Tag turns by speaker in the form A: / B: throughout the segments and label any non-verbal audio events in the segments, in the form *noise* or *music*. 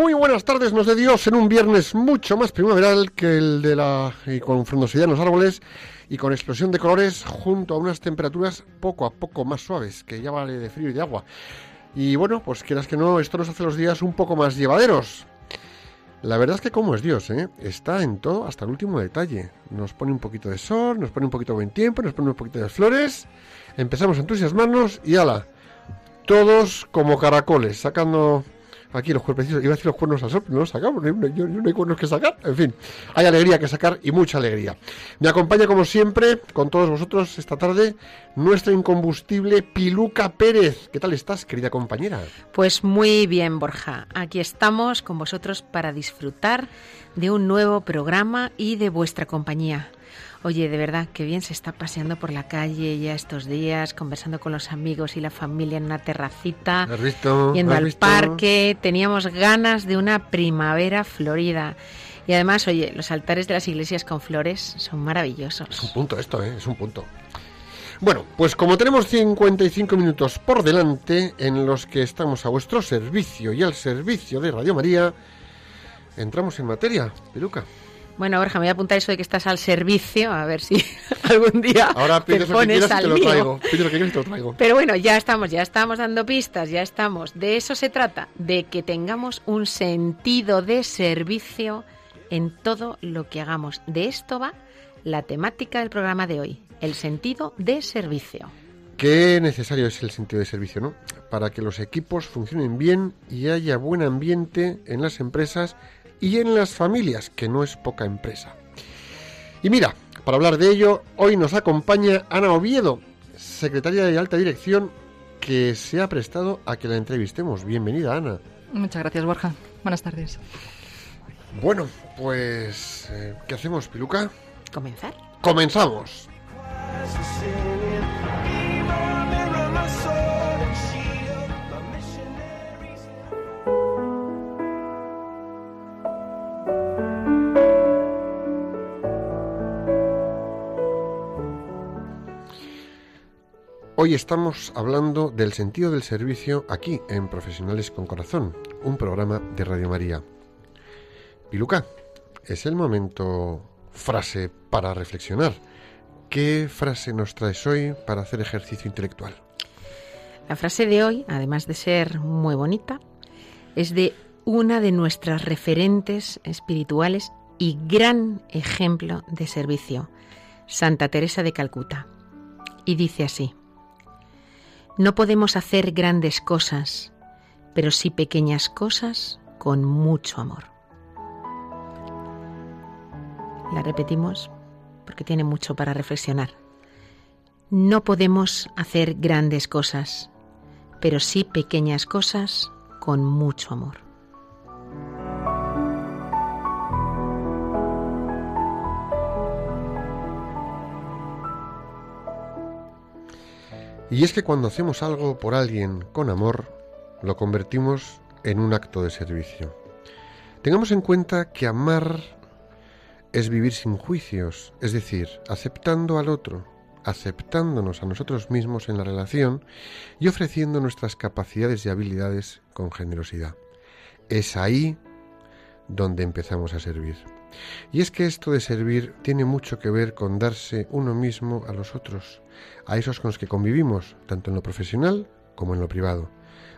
A: Muy buenas tardes, nos de Dios en un viernes mucho más primaveral que el de la. y con frondosidad en los árboles y con explosión de colores junto a unas temperaturas poco a poco más suaves, que ya vale de frío y de agua. Y bueno, pues quieras que no, esto nos hace los días un poco más llevaderos. La verdad es que como es Dios, ¿eh? está en todo hasta el último detalle. Nos pone un poquito de sol, nos pone un poquito de buen tiempo, nos pone un poquito de flores. Empezamos a entusiasmarnos y ala, todos como caracoles, sacando aquí los cuerpecitos, iba a decir los cuernos al sol, pero no los sacamos, no hay, no hay- no hay cuernos que sacar, en fin, hay alegría que sacar y mucha alegría. Me acompaña como siempre, con todos vosotros esta tarde, nuestra incombustible Piluca Pérez. ¿Qué tal estás, querida compañera?
B: Pues muy bien, Borja. Aquí estamos con vosotros para disfrutar de un nuevo programa y de vuestra compañía. Oye, de verdad, qué bien se está paseando por la calle ya estos días, conversando con los amigos y la familia en una terracita, yendo
A: ¿Has
B: al
A: visto?
B: parque. Teníamos ganas de una primavera florida. Y además, oye, los altares de las iglesias con flores son
A: Es un
B: maravillosos.
A: punto esto, ¿eh? Es un punto. Bueno, pues como tenemos 55 minutos por delante en los que estamos a vuestro servicio y al servicio de Radio María, entramos en materia, Piluca.
B: Bueno, Borja, me voy a apuntar eso de que estás al servicio, a ver si *laughs* algún día
A: Ahora
B: te
A: pides lo que
B: pones
A: y
B: al
A: te lo
B: mío.
A: traigo. Pides lo que quieras y te lo traigo.
B: Pero bueno, ya estamos, ya estamos dando pistas, ya estamos. De eso se trata, de que tengamos un sentido de servicio en todo lo que hagamos. De esto va la temática del programa de hoy, el sentido de servicio.
A: Qué necesario es el sentido de servicio, ¿no? Para que los equipos funcionen bien y haya buen ambiente en las empresas y en las familias, que no es poca empresa. Y mira, para hablar de ello, hoy nos acompaña Ana Oviedo, secretaria de alta dirección, que se ha prestado a que la entrevistemos. Bienvenida, Ana.
C: Muchas gracias, Borja. Buenas tardes.
A: Bueno, pues, eh, ¿qué hacemos, Piluca?
B: ¿Comenzar?
A: Comenzamos. Hoy estamos hablando del sentido del servicio aquí en Profesionales con Corazón, un programa de Radio María. Piluca, es el momento frase para reflexionar. ¿Qué frase nos traes hoy para hacer ejercicio intelectual?
B: La frase de hoy, además de ser muy bonita, es de una de nuestras referentes espirituales y gran ejemplo de servicio, Santa Teresa de Calcuta. Y dice así, no podemos hacer grandes cosas, pero sí pequeñas cosas con mucho amor. La repetimos porque tiene mucho para reflexionar. No podemos hacer grandes cosas, pero sí pequeñas cosas con mucho amor.
A: Y es que cuando hacemos algo por alguien con amor, lo convertimos en un acto de servicio. Tengamos en cuenta que amar es vivir sin juicios, es decir, aceptando al otro, aceptándonos a nosotros mismos en la relación y ofreciendo nuestras capacidades y habilidades con generosidad. Es ahí donde empezamos a servir. Y es que esto de servir tiene mucho que ver con darse uno mismo a los otros, a esos con los que convivimos, tanto en lo profesional como en lo privado.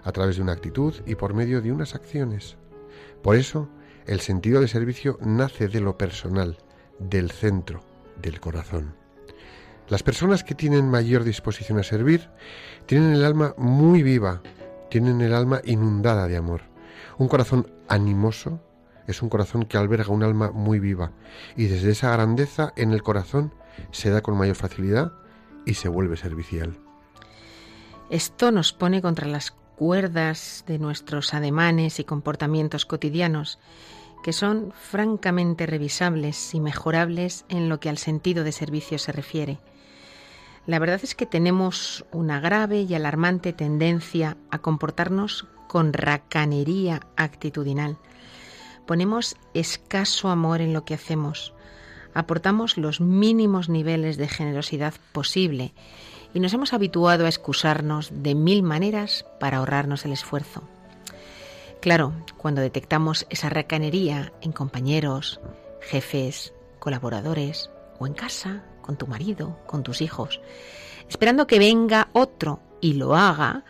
A: a través de una actitud y por medio de unas acciones. Por eso, el sentido de servicio nace de lo personal, del centro, del corazón. Las personas que tienen mayor disposición a servir tienen el alma muy viva, tienen el alma inundada de amor. Un corazón animoso es un corazón que alberga un alma muy viva y desde esa grandeza en el corazón se da con mayor facilidad y se vuelve servicial.
B: Esto nos pone contra las cuerdas de nuestros ademanes y comportamientos cotidianos, que son francamente revisables y mejorables en lo que al sentido de servicio se refiere. La verdad es que tenemos una grave y alarmante tendencia a comportarnos con racanería actitudinal. Ponemos escaso amor en lo que hacemos, aportamos los mínimos niveles de generosidad posible y nos hemos habituado a excusarnos de mil maneras para ahorrarnos el esfuerzo. Claro, cuando detectamos esa racanería en compañeros, jefes, colaboradores o en casa, con tu marido, con tus hijos, esperando que venga otro y lo haga,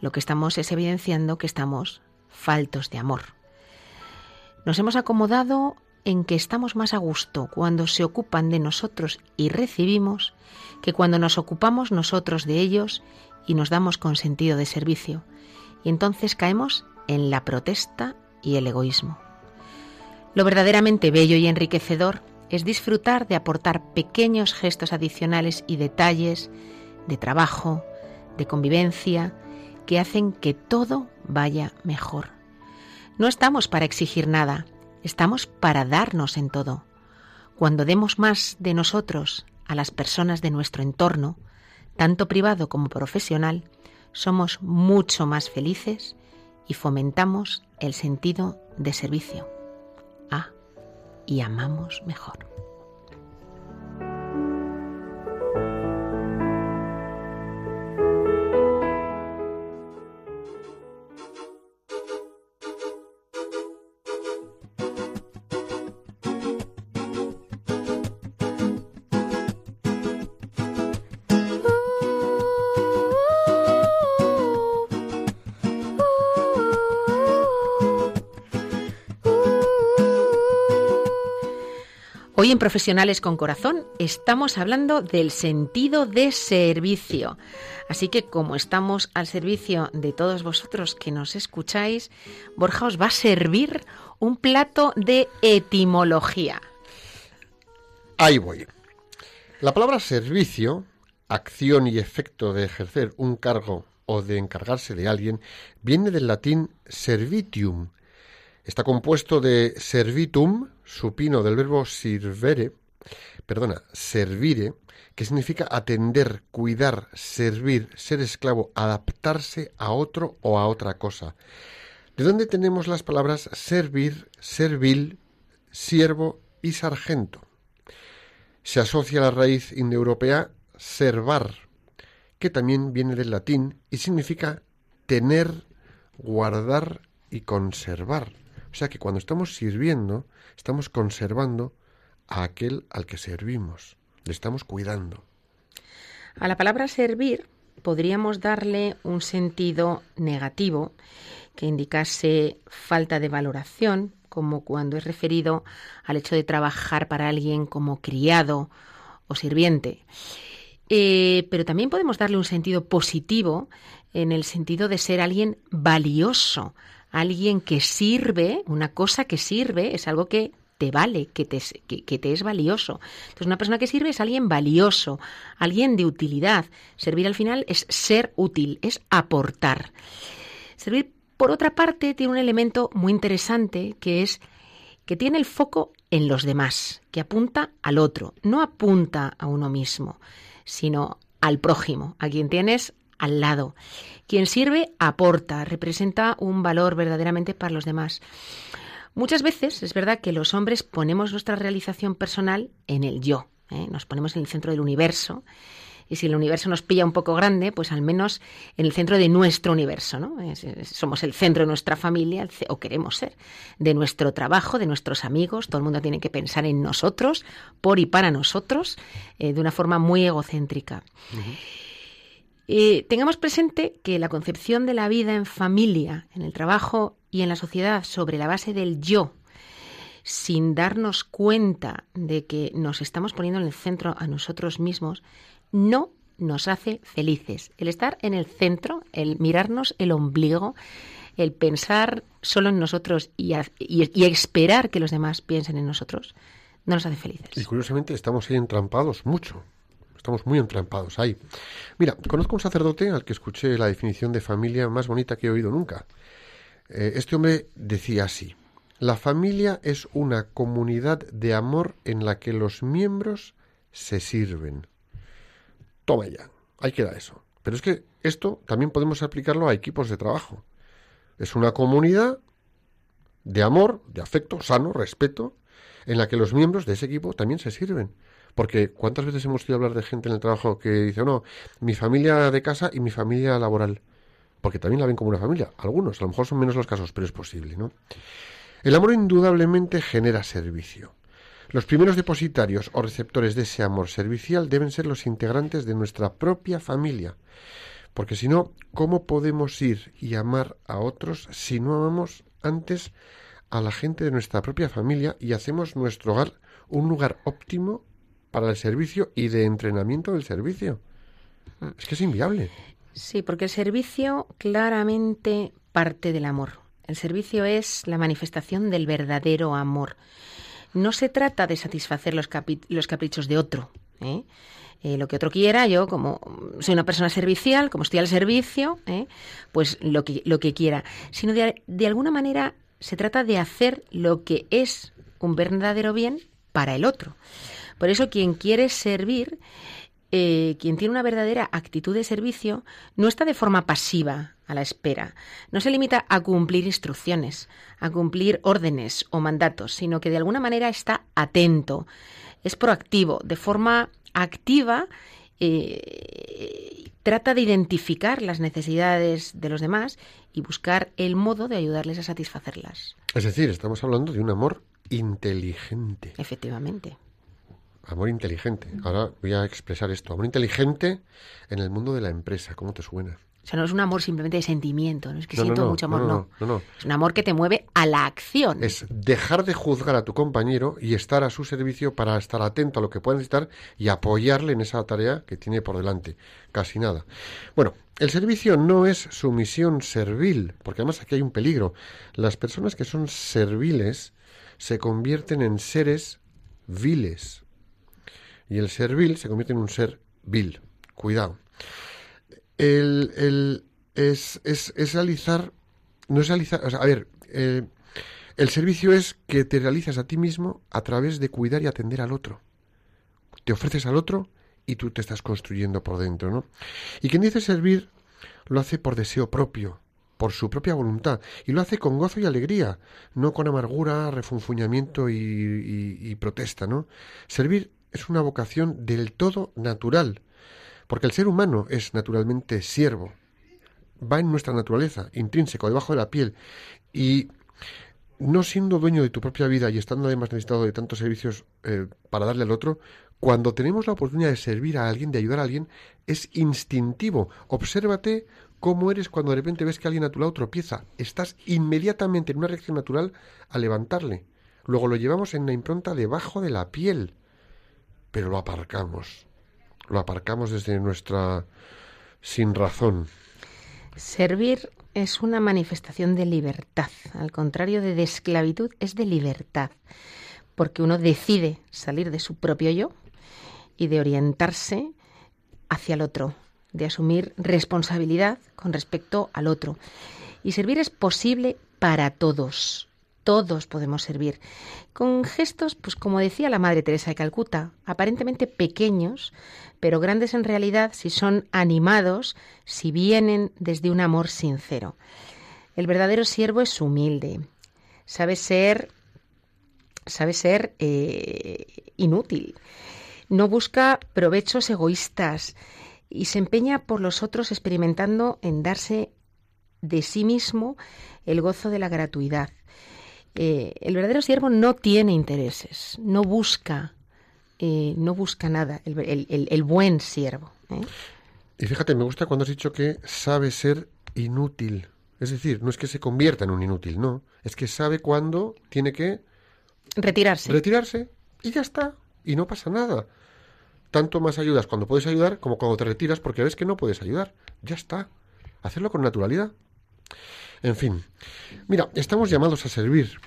B: lo que estamos es evidenciando que estamos faltos de amor. Nos hemos acomodado en que estamos más a gusto cuando se ocupan de nosotros y recibimos que cuando nos ocupamos nosotros de ellos y nos damos con sentido de servicio. Y entonces caemos en la protesta y el egoísmo. Lo verdaderamente bello y enriquecedor es disfrutar de aportar pequeños gestos adicionales y detalles de trabajo, de convivencia, que hacen que todo vaya mejor. No estamos para exigir nada, estamos para darnos en todo. Cuando demos más de nosotros a las personas de nuestro entorno, tanto privado como profesional, somos mucho más felices y fomentamos el sentido de servicio. Ah, y amamos mejor. Profesionales con Corazón estamos hablando del sentido de servicio. Así que como estamos al servicio de todos vosotros que nos escucháis, Borja os va a servir un plato de etimología.
A: Ahí voy. La palabra servicio, acción y efecto de ejercer un cargo o de encargarse de alguien, viene del latín servitium. Está compuesto de servitum, supino del verbo sirvere, perdona, servire, que significa atender, cuidar, servir, ser esclavo, adaptarse a otro o a otra cosa. ¿De dónde tenemos las palabras servir, servil, siervo y sargento? Se asocia a la raíz indoeuropea servar, que también viene del latín y significa tener, guardar y conservar. O sea que cuando estamos sirviendo, estamos conservando a aquel al que servimos, le estamos cuidando.
B: A la palabra servir podríamos darle un sentido negativo que indicase falta de valoración, como cuando es referido al hecho de trabajar para alguien como criado o sirviente. Eh, pero también podemos darle un sentido positivo en el sentido de ser alguien valioso, alguien que sirve, una cosa que sirve, es algo que te vale, que te, es valioso. Entonces, una persona que sirve es alguien valioso, alguien de utilidad. Servir al final es ser útil, es aportar. Servir, por otra parte, tiene un elemento muy interesante que es que tiene el foco en los demás, que apunta al otro, no apunta a uno mismo, sino al prójimo, a quien tienes al lado. Quien sirve aporta, representa un valor verdaderamente para los demás. Muchas veces es verdad que los hombres ponemos nuestra realización personal en el yo, ¿eh? nos ponemos en el centro del universo. Y si el universo nos pilla un poco grande, pues al menos en el centro de nuestro universo, ¿no? somos el centro de nuestra familia, o queremos ser, de nuestro trabajo, de nuestros amigos. Todo el mundo tiene que pensar en nosotros, por y para nosotros, eh, de una forma muy egocéntrica. Eh, tengamos presente que la concepción de la vida en familia, en el trabajo y en la sociedad sobre la base del yo, sin darnos cuenta de que nos estamos poniendo en el centro a nosotros mismos, no nos hace felices. El estar en el centro, el mirarnos el ombligo, el pensar solo en nosotros y, y, esperar que los demás piensen en nosotros, no nos hace felices.
A: Y curiosamente estamos ahí entrampados mucho. Estamos muy entrampados ahí. Mira, conozco un sacerdote al que escuché la definición de familia más bonita que he oído nunca. Eh, este hombre decía así, la familia es una comunidad de amor en la que los miembros se sirven. Toma ya, ahí queda eso. Pero es que esto también podemos aplicarlo a equipos de trabajo. Es una comunidad de amor, de afecto, sano, respeto, en la que los miembros de ese equipo también se sirven. Porque ¿cuántas veces hemos oído hablar de gente en el trabajo que dice, no, mi familia de casa y mi familia laboral? Porque también la ven como una familia. Algunos, a lo mejor son menos los casos, pero es posible, ¿no? El amor indudablemente genera servicio. Los primeros depositarios o receptores de ese amor servicial deben ser los integrantes de nuestra propia familia. Porque si no, ¿cómo podemos ir y amar a otros si no amamos antes a la gente de nuestra propia familia y hacemos nuestro hogar un lugar óptimo para el servicio y de entrenamiento del servicio? Es que es inviable.
B: Sí, porque el servicio claramente parte del amor. El servicio es la manifestación del verdadero amor. No se trata de satisfacer los, los caprichos de otro. ¿eh? Eh, lo que otro quiera, yo como soy una persona servicial, como estoy al servicio, ¿eh? pues lo que, lo que quiera. Sino de, de alguna manera se trata de hacer lo que es un verdadero bien para el otro. Por eso quien quiere servir eh, quien tiene una verdadera actitud de servicio no está de forma pasiva a la espera, no se limita a cumplir instrucciones, a cumplir órdenes o mandatos, sino que de alguna manera está atento, es proactivo, de forma activa eh, trata de identificar las necesidades de los demás y buscar el modo de ayudarles a satisfacerlas.
A: Es decir, estamos hablando de un amor inteligente.
B: Efectivamente.
A: Amor inteligente. Ahora voy a expresar esto. Amor inteligente en el mundo de la empresa. ¿Cómo te suena?
B: O sea, no es un amor simplemente de sentimiento, no es que siento mucho amor,
A: no, no, no.
B: Es un amor que te mueve a la acción.
A: Es dejar de juzgar a tu compañero y estar a su servicio para estar atento a lo que pueda necesitar y apoyarle en esa tarea que tiene por delante. Casi nada. Bueno, el servicio no es sumisión servil, porque además aquí hay un peligro. Las personas que son serviles se convierten en seres viles, y el ser vil se convierte en un ser vil. Cuidado. El, el, es, es, es, realizar, no es realizar, a ver, eh, el servicio es que te realizas a ti mismo a través de cuidar y atender al otro. Te ofreces al otro y tú te estás construyendo por dentro, ¿no? Y quien dice servir lo hace por deseo propio, por su propia voluntad, y lo hace con gozo y alegría, no con amargura, refunfuñamiento y, y protesta, ¿no? Servir es una vocación del todo natural, porque el ser humano es naturalmente siervo, va en nuestra naturaleza, intrínseco, debajo de la piel, y no siendo dueño de tu propia vida y estando además necesitado de tantos servicios eh, para darle al otro, cuando tenemos la oportunidad de servir a alguien, de ayudar a alguien, es instintivo. Obsérvate cómo eres cuando de repente ves que alguien a tu lado tropieza. Estás inmediatamente en una reacción natural a levantarle. Luego lo llevamos en la impronta debajo de la piel pero lo aparcamos. Lo aparcamos desde nuestra sin razón.
B: Servir es una manifestación de libertad, al contrario de, de esclavitud, es de libertad, porque uno decide salir de su propio yo y de orientarse hacia el otro, de asumir responsabilidad con respecto al otro. Y servir es posible para todos, todos podemos servir. Con gestos, pues como decía la Madre Teresa de Calcuta, aparentemente pequeños, pero grandes en realidad si son animados, si vienen desde un amor sincero. El verdadero siervo es humilde, sabe ser, sabe ser eh, inútil, no busca provechos egoístas y se empeña por los otros experimentando en darse de sí mismo el gozo de la gratuidad. Eh, el verdadero siervo no tiene intereses, no busca, eh, no busca nada, el, buen siervo. ¿eh?
A: Y fíjate, me gusta cuando has dicho que sabe ser inútil. Es decir, no es que se convierta en un inútil, no. Es que sabe cuándo tiene que
B: Retirarse.
A: retirarse y ya está. Y no pasa nada. Tanto más ayudas cuando puedes ayudar como cuando te retiras porque ves que no puedes ayudar. Ya está. Hacerlo con naturalidad. En fin. Mira, estamos llamados a servir.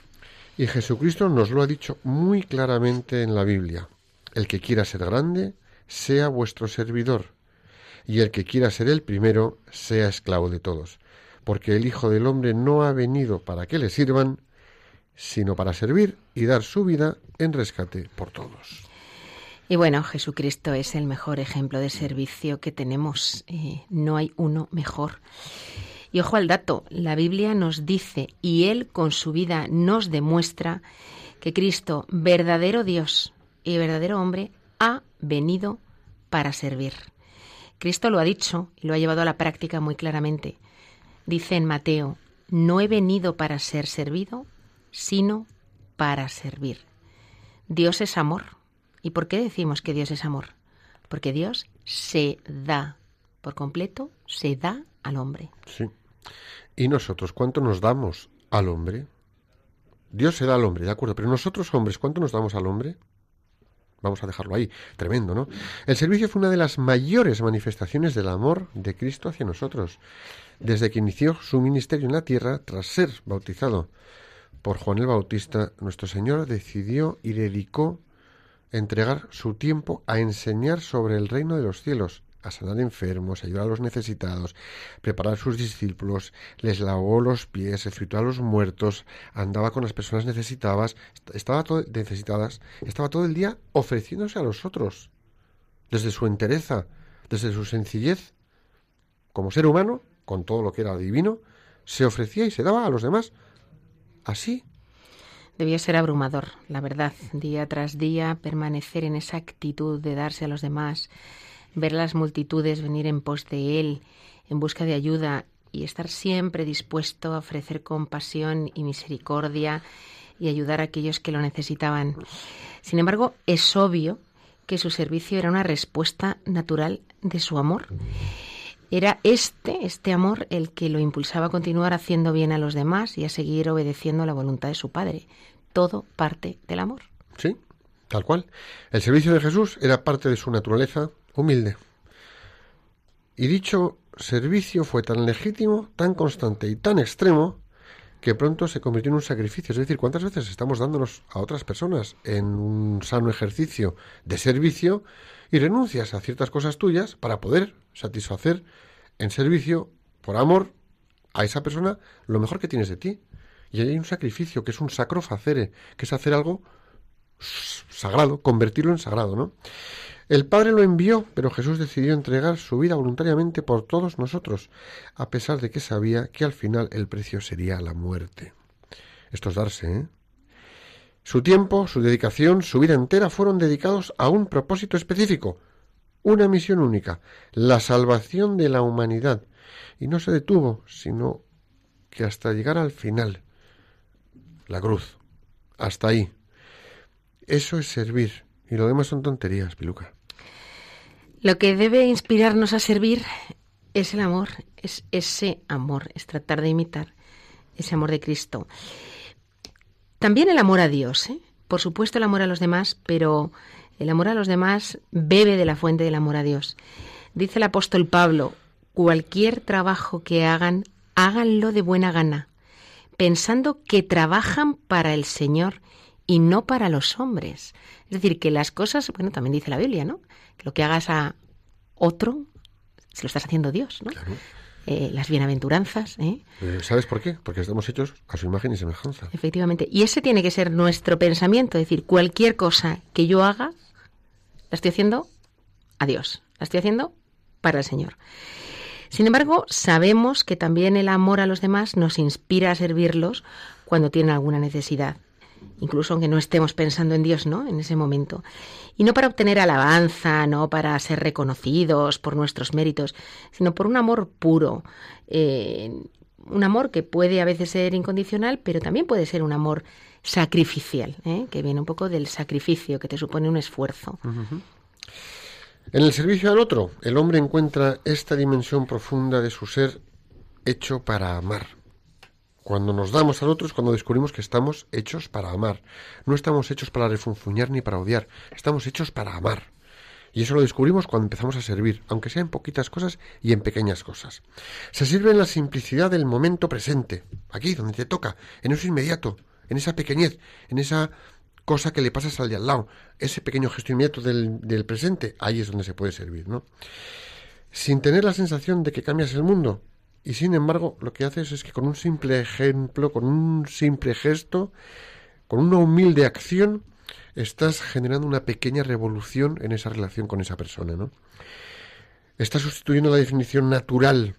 A: Y Jesucristo nos lo ha dicho muy claramente en la Biblia. El que quiera ser grande, sea vuestro servidor. Y el que quiera ser el primero, sea esclavo de todos. Porque el Hijo del Hombre no ha venido para que le sirvan, sino para servir y dar su vida en rescate por todos.
B: Y bueno, Jesucristo es el mejor ejemplo de servicio que tenemos. No hay uno mejor. Y ojo al dato, la Biblia nos dice, y Él con su vida nos demuestra, que Cristo, verdadero Dios y verdadero hombre, ha venido para servir. Cristo lo ha dicho y lo ha llevado a la práctica muy claramente. Dice en Mateo, no he venido para ser servido, sino para servir. Dios es amor. ¿Y por qué decimos que Dios es amor? Porque Dios se da por completo, se da al hombre.
A: Sí. ¿Y nosotros cuánto nos damos al hombre? Dios se da al hombre, de acuerdo, pero nosotros hombres, ¿cuánto nos damos al hombre? Vamos a dejarlo ahí. Tremendo, ¿no? El servicio fue una de las mayores manifestaciones del amor de Cristo hacia nosotros. Desde que inició su ministerio en la tierra, tras ser bautizado por Juan el Bautista, nuestro Señor decidió y dedicó entregar su tiempo a enseñar sobre el reino de los cielos, a sanar enfermos, ayudar a los necesitados, preparar a sus discípulos, les lavó los pies, refritó a los muertos, andaba con las personas necesitadas, estaba todo, necesitadas, estaba todo el día ofreciéndose a los otros, desde su entereza, desde su sencillez, como ser humano, con todo lo que era divino, se ofrecía y se daba a los demás. Así,
B: Debía ser abrumador, la verdad, día tras día permanecer en esa actitud de darse a los demás, ver las multitudes venir en pos de él, en busca de ayuda y estar siempre dispuesto a ofrecer compasión y misericordia y ayudar a aquellos que lo necesitaban. Sin embargo, es obvio que su servicio era una respuesta natural de su amor. Era este, este amor, el que lo impulsaba a continuar haciendo bien a los demás y a seguir obedeciendo la voluntad de su Padre. Todo parte del amor.
A: Sí, tal cual. El servicio de Jesús era parte de su naturaleza humilde. Y dicho servicio fue tan legítimo, tan constante y tan extremo que pronto se convirtió en un sacrificio. Es decir, ¿cuántas veces estamos dándonos a otras personas en un sano ejercicio de servicio y renuncias a ciertas cosas tuyas para poder satisfacer en servicio, por amor, a esa persona lo mejor que tienes de ti? Y hay un sacrificio que es un sacro facere, que es hacer algo sagrado, convertirlo en sagrado, ¿no? El Padre lo envió, pero Jesús decidió entregar su vida voluntariamente por todos nosotros, a pesar de que sabía que al final el precio sería la muerte. Esto es darse, ¿eh? Su tiempo, su dedicación, su vida entera fueron dedicados a un propósito específico, una misión única, la salvación de la humanidad. Y no se detuvo, sino que hasta llegar al final, la cruz, hasta ahí. Eso es servir, y lo demás son tonterías, Piluca.
B: Lo que debe inspirarnos a servir es el amor, es ese amor, es tratar de imitar ese amor de Cristo. También el amor a Dios, ¿eh? por supuesto el amor a los demás, pero el amor a los demás bebe de la fuente del amor a Dios. Dice el apóstol Pablo, cualquier trabajo que hagan, háganlo de buena gana, pensando que trabajan para el Señor y no para los hombres. Es decir, que las cosas, bueno, también dice la Biblia, ¿no? Que lo que hagas a otro, se lo estás haciendo Dios, ¿no?
A: Claro.
B: Eh, las bienaventuranzas, ¿eh?
A: Eh, ¿Sabes por qué? Porque estamos hechos a su imagen y semejanza.
B: Efectivamente. Y ese tiene que ser nuestro pensamiento, es decir, cualquier cosa que yo haga, la estoy haciendo a Dios, la estoy haciendo para el Señor. Sin embargo, sabemos que también el amor a los demás nos inspira a servirlos cuando tienen alguna necesidad, incluso aunque no estemos pensando en Dios, ¿no? En ese momento. Y no para obtener alabanza, no para ser reconocidos por nuestros méritos, sino por un amor puro, eh, un amor que puede a veces ser incondicional, pero también puede ser un amor sacrificial, ¿eh? que viene un poco del sacrificio, que te supone un esfuerzo.
A: En el servicio al otro, el hombre encuentra esta dimensión profunda de su ser hecho para amar. Cuando nos damos al otro es cuando descubrimos que estamos hechos para amar. No estamos hechos para refunfuñar ni para odiar, estamos hechos para amar. Y eso lo descubrimos cuando empezamos a servir, aunque sea en poquitas cosas y en pequeñas cosas. Se sirve en la simplicidad del momento presente, aquí donde te toca, en eso inmediato, en esa pequeñez, en esa cosa que le pasas al de al lado, ese pequeño gesto inmediato del, del presente, ahí es donde se puede servir, ¿no? Sin tener la sensación de que cambias el mundo. Y sin embargo, lo que haces es que con un simple ejemplo, con un simple gesto, con una humilde acción, estás generando una pequeña revolución en esa relación con esa persona, ¿no? Estás sustituyendo la definición natural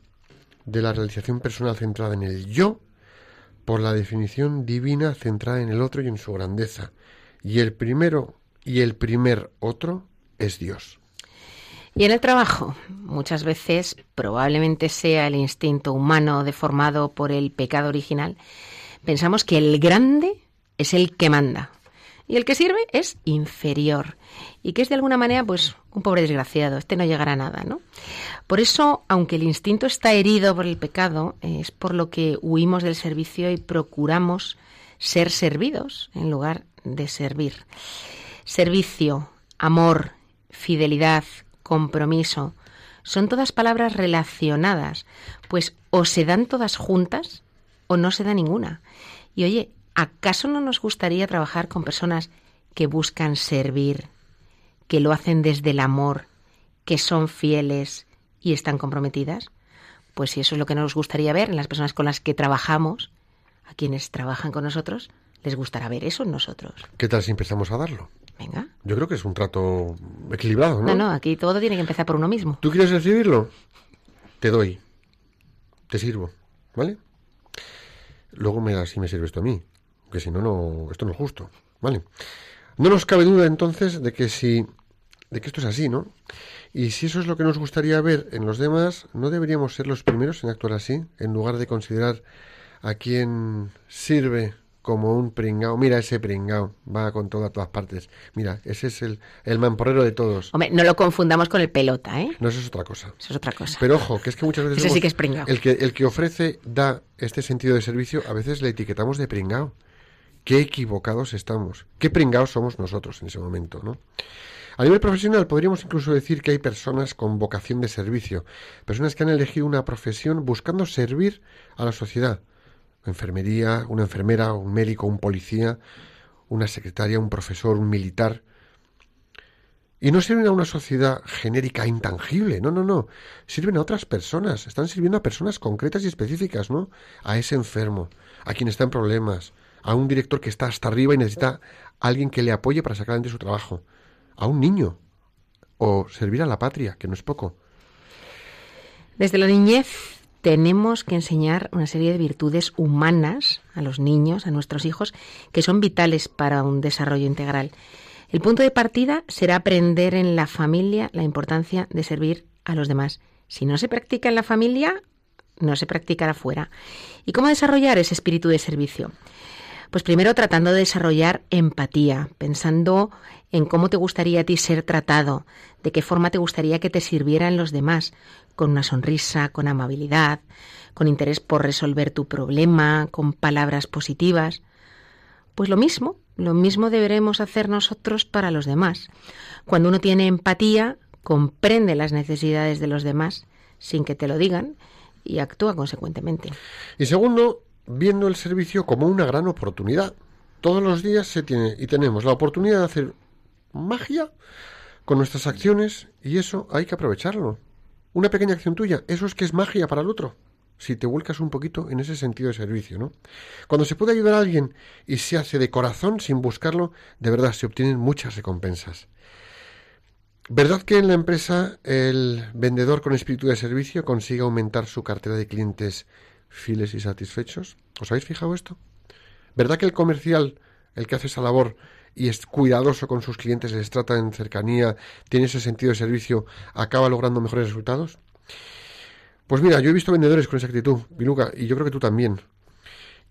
A: de la realización personal centrada en el yo por la definición divina centrada en el otro y en su grandeza. Y el primero y el primer otro es Dios.
B: Y en el trabajo, muchas veces probablemente sea el instinto humano deformado por el pecado original, pensamos que el grande es el que manda y el que sirve es inferior y que es de alguna manera pues un pobre desgraciado, este no llegará a nada, ¿no? Por eso, aunque el instinto está herido por el pecado, es por lo que huimos del servicio y procuramos ser servidos en lugar de servir. Servicio, amor, fidelidad, compromiso, son todas palabras relacionadas, pues o se dan todas juntas o no se da ninguna. Y oye, ¿acaso no nos gustaría trabajar con personas que buscan servir, que lo hacen desde el amor, que son fieles y están comprometidas? Pues si eso es lo que nos gustaría ver en las personas con las que trabajamos, a quienes trabajan con nosotros, les gustará ver eso en nosotros.
A: ¿Qué tal si empezamos a darlo?
B: Venga.
A: Yo creo que es un trato equilibrado, ¿no?
B: No, no, aquí todo tiene que empezar por uno mismo.
A: ¿Tú quieres recibirlo? Te doy. Te sirvo. ¿Vale? Luego me das y me sirves tú a mí. Que si no, no, esto no es justo. ¿Vale? No nos cabe duda entonces de que si de que esto es así, ¿no? Y si eso es lo que nos gustaría ver en los demás, ¿no deberíamos ser los primeros en actuar así, en lugar de considerar a quien sirve como un pringao. Mira ese pringao, va con todo a todas partes. Mira, ese es el, el mamporrero de todos.
B: Hombre, no lo confundamos con el pelota, ¿eh?
A: No, eso es otra cosa.
B: Eso es otra cosa.
A: Pero ojo, que es que muchas veces
B: Ese sí
A: somos-
B: que es pringao.
A: el que el que ofrece da este sentido de servicio, a veces le etiquetamos de pringao. Qué equivocados estamos. Qué pringaos somos nosotros en ese momento, ¿no? A nivel profesional podríamos incluso decir que hay personas con vocación de servicio, personas que han elegido una profesión buscando servir a la sociedad. Enfermería, una enfermera, un médico, un policía, una secretaria, un profesor, un militar. Y no sirven a una sociedad genérica, intangible, no, no, no. Sirven a otras personas, están sirviendo a personas concretas y específicas, ¿no? A ese enfermo, a quien está en problemas, a un director que está hasta arriba y necesita a alguien que le apoye para sacar adelante su trabajo, a un niño, o servir a la patria, que no es poco.
B: Desde la niñez tenemos que enseñar una serie de virtudes humanas a los niños, a nuestros hijos, que son vitales para un desarrollo integral. El punto de partida será aprender en la familia la importancia de servir a los demás. Si no se practica en la familia, no se practicará fuera. ¿Y cómo desarrollar ese espíritu de servicio? Pues primero tratando de desarrollar empatía, pensando en cómo te gustaría a ti ser tratado, de qué forma te gustaría que te sirvieran los demás, con una sonrisa, con amabilidad, con interés por resolver tu problema, con palabras positivas. Pues lo mismo, lo mismo deberemos hacer nosotros para los demás. Cuando uno tiene empatía, comprende las necesidades de los demás sin que te lo digan y actúa consecuentemente.
A: Y segundo, viendo el servicio como una gran oportunidad. Todos los días se tiene y tenemos la oportunidad de hacer magia con nuestras acciones y eso hay que aprovecharlo. Una pequeña acción tuya, eso es que es magia para el otro. Si te vuelcas un poquito en ese sentido de servicio, ¿no? Cuando se puede ayudar a alguien y se hace de corazón sin buscarlo, de verdad se obtienen muchas recompensas. ¿Verdad que en la empresa el vendedor con espíritu de servicio consigue aumentar su cartera de clientes fieles y satisfechos? ¿Os habéis fijado esto? ¿Verdad que el comercial, el que hace esa labor y es cuidadoso con sus clientes, les trata en cercanía, tiene ese sentido de servicio, acaba logrando mejores resultados? Pues mira, yo he visto vendedores con esa actitud, Piluca, y yo creo que tú también.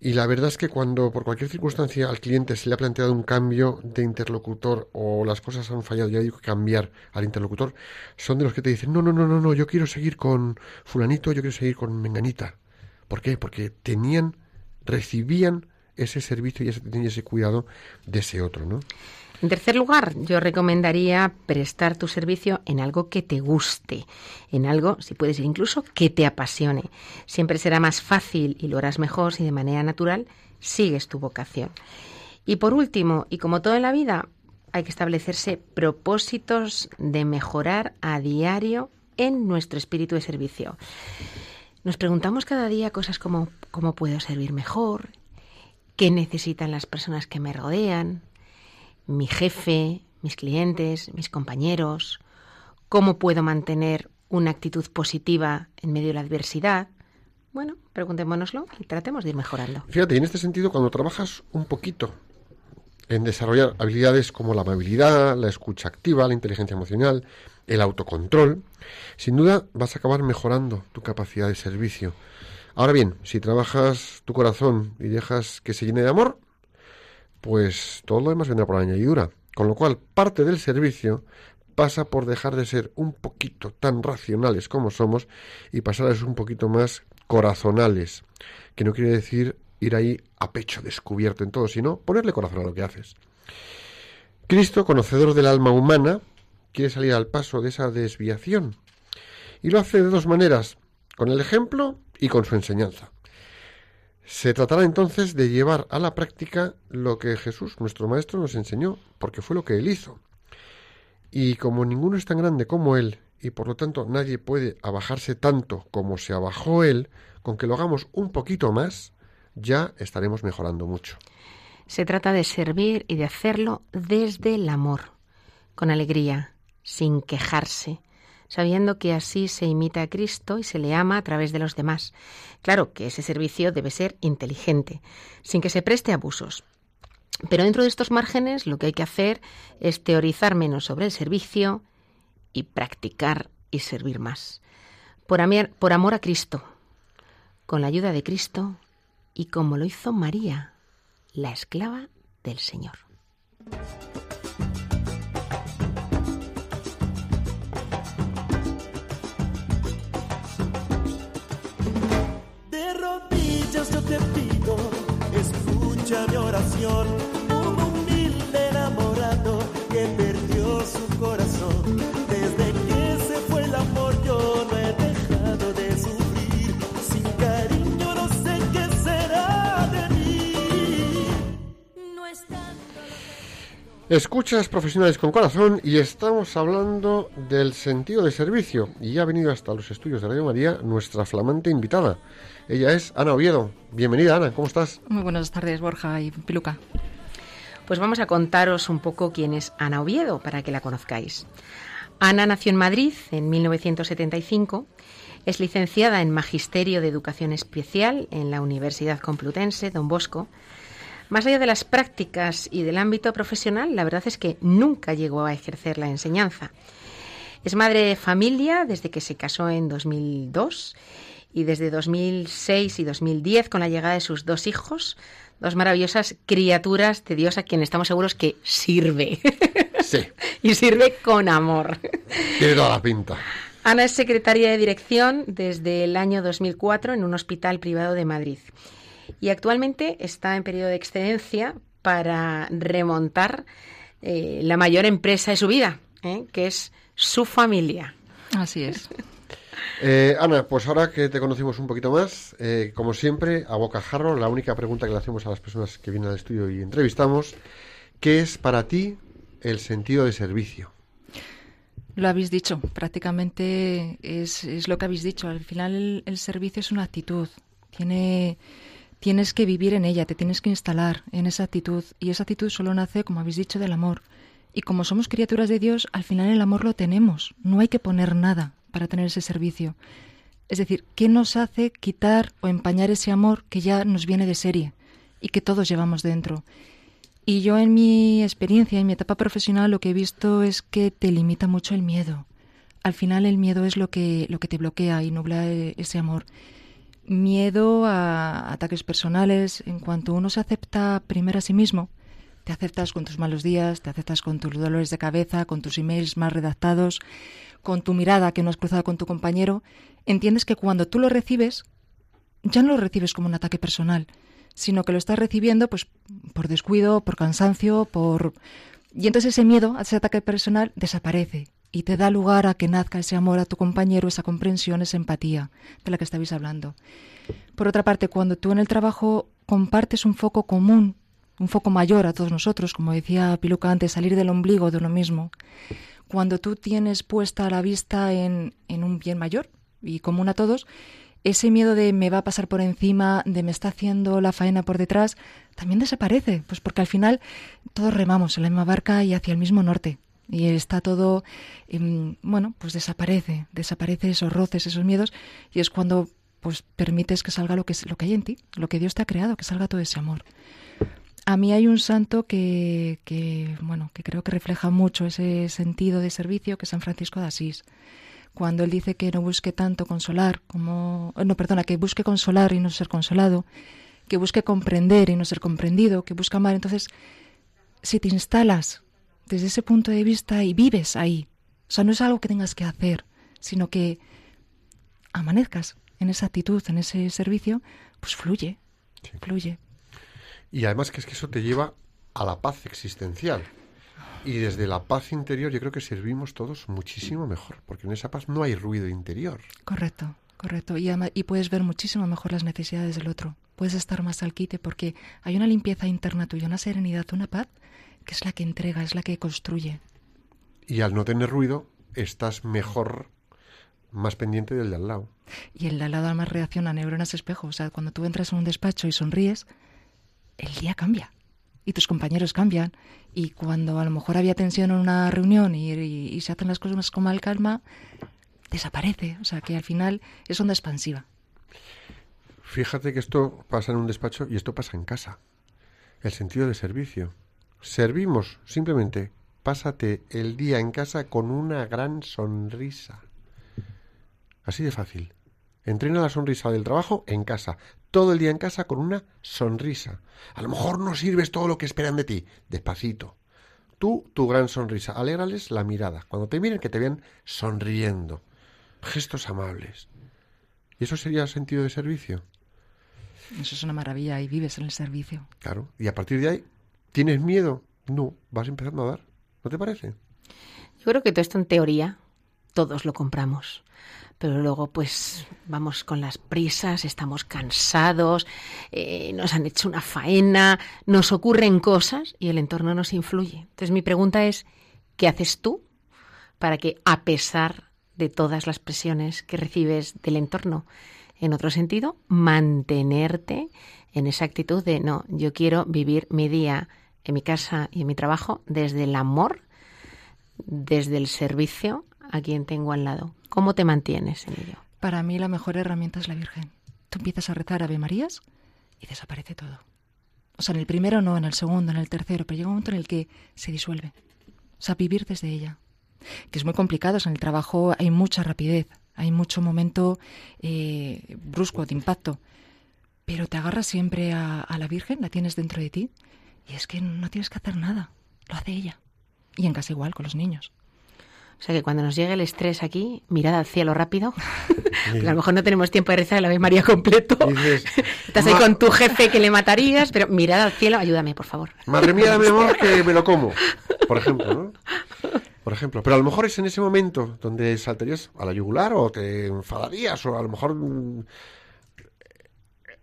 A: Y la verdad es que cuando por cualquier circunstancia al cliente se le ha planteado un cambio de interlocutor o las cosas han fallado y hay que cambiar al interlocutor, son de los que te dicen, no, no, no, no, no, yo quiero seguir con fulanito, yo quiero seguir con menganita. ¿Por qué? Porque tenían, recibían ese servicio y ese, cuidado de ese otro, ¿no?
B: En tercer lugar, yo recomendaría prestar tu servicio en algo que te guste, en algo, si puedes ser incluso, que te apasione. Siempre será más fácil y lo harás mejor si de manera natural sigues tu vocación. Y por último, y como todo en la vida, hay que establecerse propósitos de mejorar a diario en nuestro espíritu de servicio. Nos preguntamos cada día cosas como cómo puedo servir mejor, qué necesitan las personas que me rodean, mi jefe, mis clientes, mis compañeros, cómo puedo mantener una actitud positiva en medio de la adversidad. Bueno, preguntémonoslo y tratemos de ir mejorando.
A: Fíjate, en este sentido, cuando trabajas un poquito en desarrollar habilidades como la amabilidad, la escucha activa, la inteligencia emocional, el autocontrol, sin duda vas a acabar mejorando tu capacidad de servicio. Ahora bien, si trabajas tu corazón y dejas que se llene de amor, pues todo lo demás vendrá por añadidura. Con lo cual, parte del servicio pasa por dejar de ser un poquito tan racionales como somos y pasar a ser un poquito más corazonales, que no quiere decir ir ahí a pecho descubierto en todo, sino ponerle corazón a lo que haces. Cristo, conocedor del alma humana, quiere salir al paso de esa desviación y lo hace de dos maneras, con el ejemplo y con su enseñanza. Se tratará entonces de llevar a la práctica lo que Jesús, nuestro Maestro, nos enseñó, porque fue lo que Él hizo. Y como ninguno es tan grande como Él, y por lo tanto nadie puede abajarse tanto como se abajó Él, con que lo hagamos un poquito más, ya estaremos mejorando mucho.
B: Se trata de servir y de hacerlo desde el amor, con alegría, sin quejarse, sabiendo que así se imita a Cristo y se le ama a través de los demás. Claro que ese servicio debe ser inteligente, sin que se preste abusos. Pero dentro de estos márgenes lo que hay que hacer es teorizar menos sobre el servicio y practicar y servir más. Por, por amor a Cristo, con la ayuda de Cristo y como lo hizo María, la esclava del Señor.
D: Escucha mi oración, un humilde enamorado que perdió su corazón.
A: Escuchas profesionales con corazón y estamos hablando del sentido de servicio y ha venido hasta los estudios de Radio María nuestra flamante invitada. Ella es Ana Oviedo. Bienvenida, Ana, ¿cómo estás?
C: Muy buenas tardes, Borja y Piluca.
B: Pues vamos a contaros un poco quién es Ana Oviedo para que la conozcáis. Ana nació en Madrid en 1975. Es licenciada en Magisterio de Educación Especial en la Universidad Complutense, Don Bosco. Más allá de las prácticas y del ámbito profesional, la verdad es que nunca llegó a ejercer la enseñanza. Es madre de familia desde que se casó en 2002 y desde 2006 y 2010 con la llegada de sus dos hijos, dos maravillosas criaturas de Dios a quien estamos seguros que sirve. *laughs*
A: Sí.
B: y sirve con amor.
A: Tiene toda la pinta.
B: Ana es secretaria de dirección desde el año 2004 en un hospital privado de Madrid y actualmente está en periodo de excedencia para remontar eh, la mayor empresa de su vida, ¿eh? que es su familia.
C: Así es. *laughs*
A: Eh, Ana, pues ahora que te conocimos un poquito más, eh, como siempre, a bocajarro, la única pregunta que le hacemos a las personas que vienen al estudio y entrevistamos, ¿qué es para ti el sentido de servicio?
C: Lo habéis dicho, prácticamente es, es lo que habéis dicho. Al final el, el, servicio es una actitud. Tiene, tienes que vivir en ella, te tienes que instalar en esa actitud. Y esa actitud solo nace, como habéis dicho, del amor. Y como somos criaturas de Dios, al final el amor lo tenemos. No hay que poner nada para tener ese servicio. Es decir, ¿qué nos hace quitar o empañar ese amor que ya nos viene de serie y que todos llevamos dentro? Y yo en mi experiencia, en mi etapa profesional, lo que he visto es que te limita mucho el miedo. Al final el miedo es lo que, lo que te bloquea y nubla ese amor. Miedo a ataques personales. En cuanto uno se acepta primero a sí mismo, te aceptas con tus malos días, te aceptas con tus dolores de cabeza, con tus emails más redactados, con tu mirada que no has cruzado con tu compañero, entiendes que cuando tú lo recibes, ya no lo recibes como un ataque personal, sino que lo estás recibiendo pues por descuido, por cansancio, por y entonces ese miedo a ese ataque personal desaparece y te da lugar a que nazca ese amor a tu compañero, esa comprensión, esa empatía de la que estabais hablando. Por otra parte, cuando tú en el trabajo compartes un foco común, un foco mayor a todos nosotros, como decía Piluca antes, salir del ombligo de uno mismo, cuando tú tienes puesta la vista en, en un bien mayor y común a todos, ese miedo de me va a pasar por encima, de me está haciendo la faena por detrás, también desaparece, pues porque al final todos remamos en la misma barca y hacia el mismo norte. Y está todo, em, bueno, pues desaparece, desaparece esos roces, esos miedos, y es cuando pues permites que salga lo que, lo que hay en ti, lo que Dios te ha creado, que salga todo ese amor. A mí hay un santo que, que, bueno, que creo que refleja mucho ese sentido de servicio, que es San Francisco de Asís cuando él dice que no busque tanto consolar como no perdona que busque consolar y no ser consolado que busque comprender y no ser comprendido que busque amar entonces si te instalas desde ese punto de vista y vives ahí o sea no es algo que tengas que hacer sino que amanezcas en esa actitud en ese servicio pues fluye fluye
A: Y además que es que eso te lleva a la paz existencial. Y desde la paz interior yo creo que servimos todos muchísimo mejor, porque en esa paz no hay ruido interior.
C: Correcto, correcto. Y, y puedes ver muchísimo mejor las necesidades del otro. Puedes estar más al quite porque hay una limpieza interna tuya, una serenidad, una paz, que es la que entrega, es la que construye.
A: Y al no tener ruido, estás mejor, más pendiente del de al lado.
C: Y el de al lado además reacciona a neuronas espejo. O sea, cuando tú entras en un despacho y sonríes, el día cambia. Y tus compañeros cambian. Y cuando a lo mejor había tensión en una reunión y, y- y se hacen las cosas con mal calma, desaparece. O sea, que al final es onda expansiva.
A: Fíjate que esto pasa en un despacho y esto pasa en casa. El sentido de servicio. Servimos, simplemente, pásate el día en casa con una gran sonrisa. Así de fácil. Entrena la sonrisa del trabajo en casa. Todo el día en casa con una sonrisa. A lo mejor no sirves todo lo que esperan de ti. Despacito. Tú, tu gran sonrisa. Alégrales la mirada. Cuando te miren, que te vean sonriendo. Gestos amables. ¿Y eso sería sentido de servicio?
C: Eso es una maravilla y vives en el servicio.
A: Claro. Y a partir de ahí, ¿tienes miedo? No, vas empezando a dar. ¿No te parece?
B: Yo creo que todo esto en teoría todos lo compramos. Pero luego, pues, vamos con las prisas, estamos cansados, eh, nos han hecho una faena, nos ocurren cosas y el entorno nos influye. Entonces, mi pregunta es, ¿qué haces tú para que, a pesar de todas las presiones que recibes del entorno, en otro sentido, mantenerte en esa actitud de, no, yo quiero vivir mi día en mi casa y en mi trabajo desde el amor desde el servicio a quien tengo al lado. ¿Cómo te mantienes en ello?
C: Para mí la mejor herramienta es la Virgen. Tú empiezas a rezar Ave Marías y desaparece todo. O sea, en el primero no, en el segundo, en el tercero, pero llega un momento en el que se disuelve. O sea, vivir desde ella. Que es muy complicado, o sea, en el trabajo hay mucha rapidez, hay mucho momento eh, brusco, de impacto. Pero te agarras siempre a, a la Virgen, la tienes dentro de ti, y es que no tienes que hacer nada, lo hace ella. Y en casa igual, con los niños.
B: O sea que cuando nos llegue el estrés aquí, mirad al cielo rápido, *laughs* a lo mejor no tenemos tiempo de rezar el Ave María completo.
A: Dices,
B: Estás ahí
A: "Ma-
B: con tu jefe que le matarías, pero mirad al cielo, ayúdame, por favor.
A: Madre mía, mi amor, que me lo como. Por ejemplo, ¿no? *laughs* Por ejemplo. Pero a lo mejor es en ese momento donde saltarías a la yugular o te enfadarías o a lo mejor mm,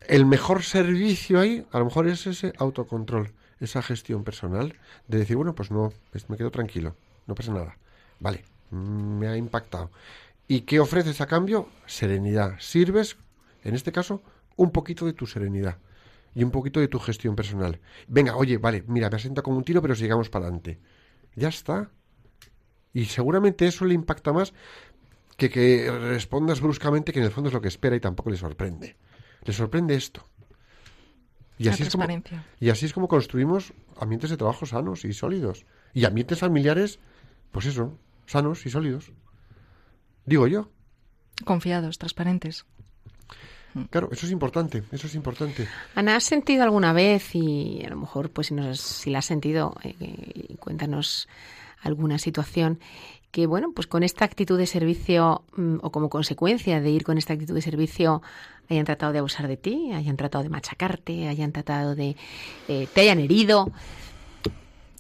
A: el mejor servicio ahí, a lo mejor es ese autocontrol, esa gestión personal de decir, bueno, pues no, pues me quedo tranquilo, no pasa nada. Vale, me ha impactado. ¿Y qué ofreces a cambio? Serenidad. Sirves, en este caso, un poquito de tu serenidad y un poquito de tu gestión personal. Venga, oye, vale, mira, me asienta como un tiro, pero sigamos para adelante. Ya está. Y seguramente eso le impacta más que que respondas bruscamente, que en el fondo es lo que espera y tampoco le sorprende. Le sorprende esto. Y así, es como, y así es como construimos ambientes de trabajo sanos y sólidos. Y ambientes familiares, pues eso, sanos y sólidos. Digo yo.
C: Confiados, transparentes.
A: Claro, eso es importante, eso es importante.
B: Ana, ¿has sentido alguna vez, y a lo mejor pues si, nos, si la has sentido, eh, cuéntanos alguna situación, que bueno, pues con esta actitud de servicio mm, o como consecuencia de ir con esta actitud de servicio hayan tratado de abusar de ti, hayan tratado de machacarte, hayan tratado de... Eh, te hayan herido.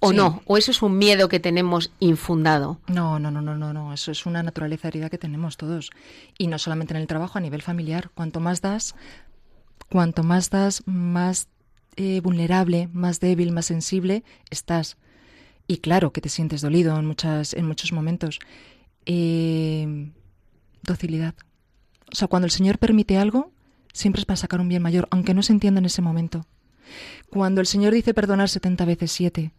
B: ¿O
C: Sí.
B: no? ¿O eso es un miedo que tenemos infundado?
C: No, no, no, no, no, no. Eso es una naturaleza herida que tenemos todos. Y no solamente en el trabajo, a nivel familiar. Cuanto más das, cuanto más das, más eh, vulnerable, más débil, más sensible estás. Y claro que te sientes dolido en, muchas, en muchos momentos. Eh, docilidad. O sea, cuando el Señor permite algo, siempre es para sacar un bien mayor, aunque no se entienda en ese momento. Cuando el Señor dice perdonar 70 veces 7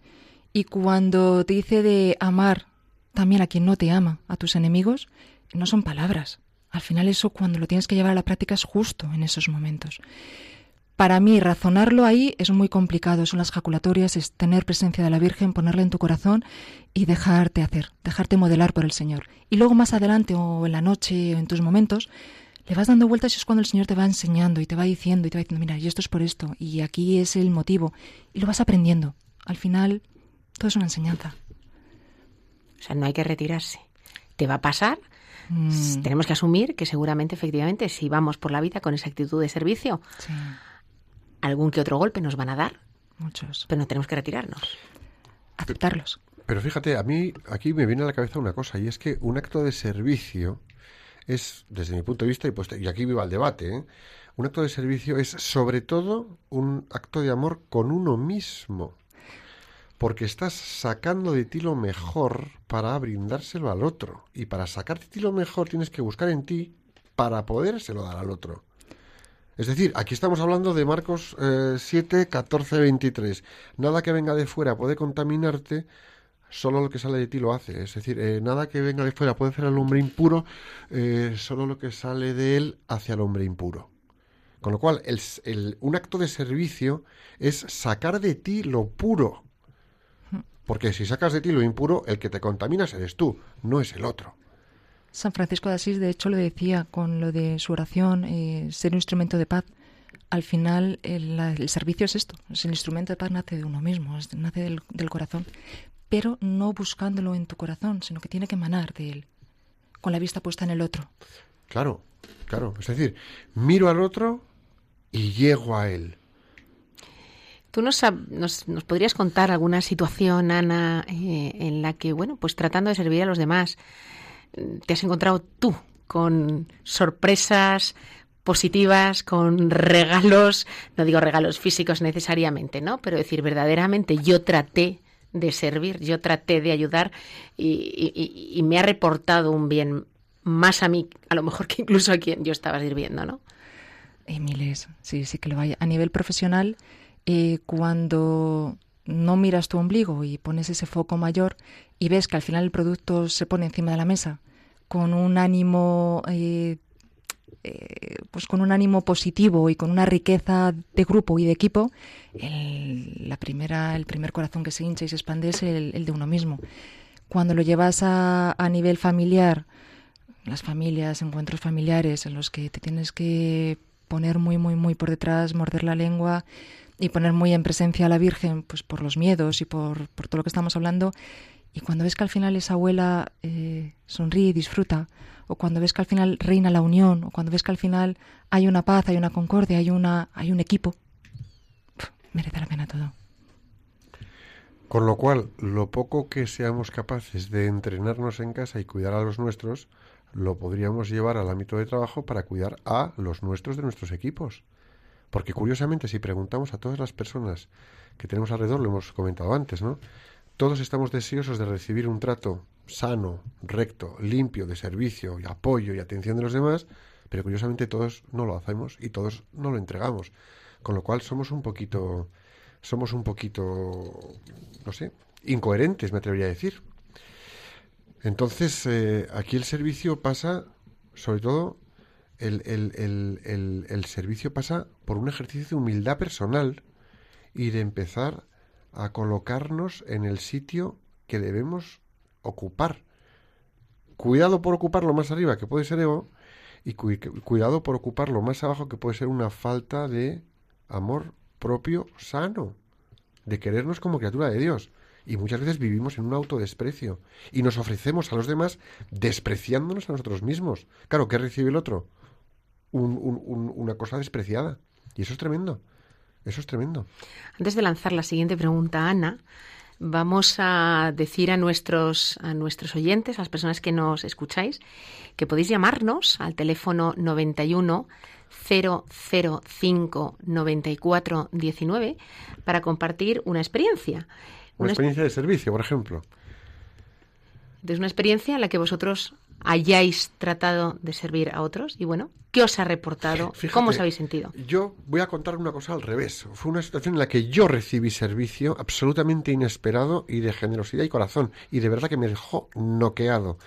C: y cuando te dice de amar también a quien no te ama, a tus enemigos, no son palabras. Al final eso cuando lo tienes que llevar a la práctica es justo en esos momentos. Para mí razonarlo ahí es muy complicado, son las jaculatorias, es tener presencia de la Virgen, ponerla en tu corazón y dejarte hacer, dejarte modelar por el Señor. Y luego más adelante o en la noche o en tus momentos, le vas dando vueltas y es cuando el Señor te va enseñando y te va diciendo y te va diciendo, mira, y esto es por esto y aquí es el motivo. Y lo vas aprendiendo. Al final, todo es una enseñanza.
B: O sea, no hay que retirarse. Te va a pasar.
C: Mm,
B: Tenemos que asumir que seguramente, efectivamente, si vamos por la vida con esa actitud de servicio,
C: sí,
B: algún que otro golpe nos van a dar,
C: muchos.
B: pero no tenemos que retirarnos.
C: Aceptarlos.
A: Pero fíjate, a mí aquí me viene a la cabeza una cosa, y es que un acto de servicio es, desde mi punto de vista, y, pues, y aquí viva el debate, ¿eh? un acto de servicio es sobre todo un acto de amor con uno mismo. Porque estás sacando de ti lo mejor para brindárselo al otro. Y para sacar de ti lo mejor tienes que buscar en ti para podérselo dar al otro. Es decir, aquí estamos hablando de Marcos eh, 7, 14, 23. Nada que venga de fuera puede contaminarte, solo lo que sale de ti lo hace. Es decir, eh, nada que venga de fuera puede hacer al hombre impuro, eh, solo lo que sale de él hacia el hombre impuro. Con lo cual, el, el- un acto de servicio es sacar de ti lo puro. Porque si sacas de ti lo impuro, el que te contaminas eres tú, no es el otro.
C: San Francisco de Asís, de hecho, lo decía con lo de su oración, eh, ser un instrumento de paz. Al final, el, la- el servicio es esto. Es el instrumento de paz nace de uno mismo, es- nace del, del corazón. Pero no buscándolo en tu corazón, sino que tiene que emanar de él, con la vista puesta en el otro.
A: Claro, claro. Es decir, miro al otro y llego a él.
B: ¿Tú nos, nos, nos podrías contar alguna situación, Ana, eh, en la que, bueno, pues tratando de servir a los demás, te has encontrado tú con sorpresas positivas, con regalos, no digo regalos físicos necesariamente, ¿no? Pero decir, verdaderamente yo traté de servir, yo traté de ayudar y, y- y- y me ha reportado un bien más a mí, a lo mejor que incluso a quien yo estaba sirviendo, ¿no?
C: Eh, miles, sí, sí que lo hay. A nivel profesional, eh, cuando no miras tu ombligo y pones ese foco mayor y ves que al final el producto se pone encima de la mesa con un ánimo, eh, eh, pues con un ánimo positivo y con una riqueza de grupo y de equipo, el, la primera, el primer corazón que se hincha y se expande es el, el de uno mismo. Cuando lo llevas a, a nivel familiar, las familias, encuentros familiares en los que te tienes que poner muy, muy, muy por detrás, morder la lengua y poner muy en presencia a la Virgen, pues por los miedos y por, por todo lo que estamos hablando. Y cuando ves que al final esa abuela eh, sonríe y disfruta, o cuando ves que al final reina la unión, o cuando ves que al final hay una paz, hay una concordia, hay, una, hay un equipo, pf, merece la pena todo.
A: Con lo cual, lo poco que seamos capaces de entrenarnos en casa y cuidar a los nuestros, lo podríamos llevar al ámbito de trabajo para cuidar a los nuestros de nuestros equipos. Porque curiosamente, si preguntamos a todas las personas que tenemos alrededor, lo hemos comentado antes, ¿no? Todos estamos deseosos de recibir un trato sano, recto, limpio, de servicio y apoyo y atención de los demás, pero curiosamente todos no lo hacemos y todos no lo entregamos. Con lo cual somos un poquito, somos un poquito, no sé, incoherentes, me atrevería a decir. Entonces, eh, aquí el servicio pasa, sobre todo, el, el- servicio pasa por un ejercicio de humildad personal y de empezar a colocarnos en el sitio que debemos ocupar. Cuidado por ocupar lo más arriba, que puede ser ego, Y cu- cuidado por ocupar lo más abajo que puede ser una falta de amor propio sano, de querernos como criatura de Dios. Y muchas veces vivimos en un autodesprecio y nos ofrecemos a los demás despreciándonos a nosotros mismos. Claro, ¿qué recibe el otro? Un- una cosa despreciada. Y eso es tremendo. Eso es tremendo.
B: Antes de lanzar la siguiente pregunta, Ana, vamos a decir a nuestros, a nuestros oyentes, a las personas que nos escucháis, que podéis llamarnos al teléfono 91 005 94 19 para compartir una experiencia.
A: Una
B: Una,
A: experiencia de servicio, por ejemplo.
B: es una experiencia en la que vosotros hayáis tratado de servir a otros y bueno, ¿qué os ha reportado?
A: Fíjate,
B: ¿Cómo os habéis sentido?
A: Yo voy a contar una cosa al revés. Fue una situación en la que yo recibí servicio absolutamente inesperado y de generosidad y corazón. Y de verdad que me dejó noqueado.